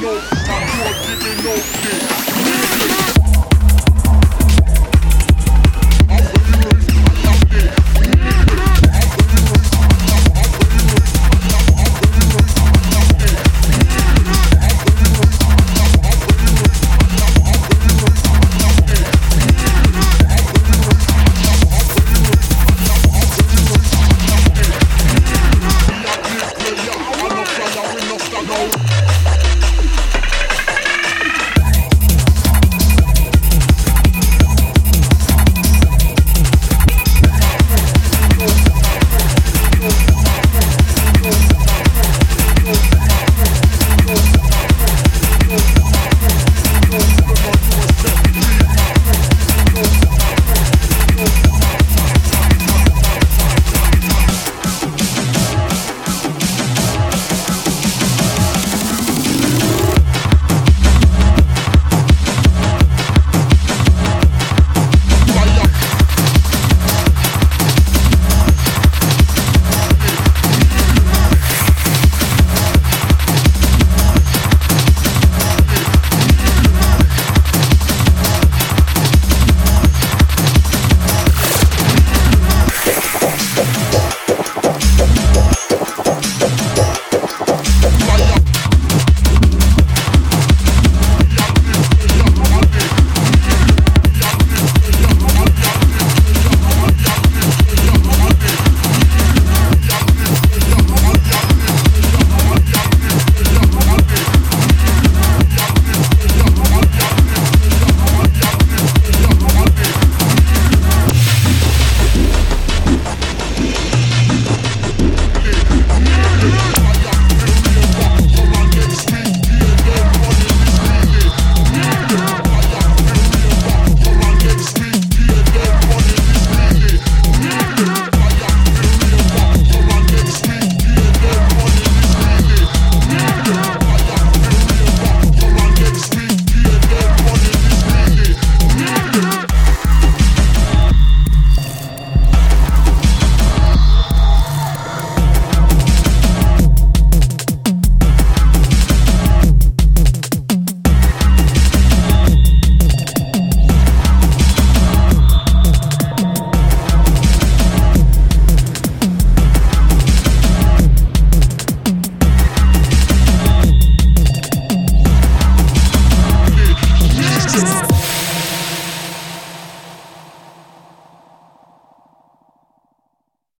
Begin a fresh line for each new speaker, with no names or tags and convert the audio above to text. giving up, I'm pure giving up shit.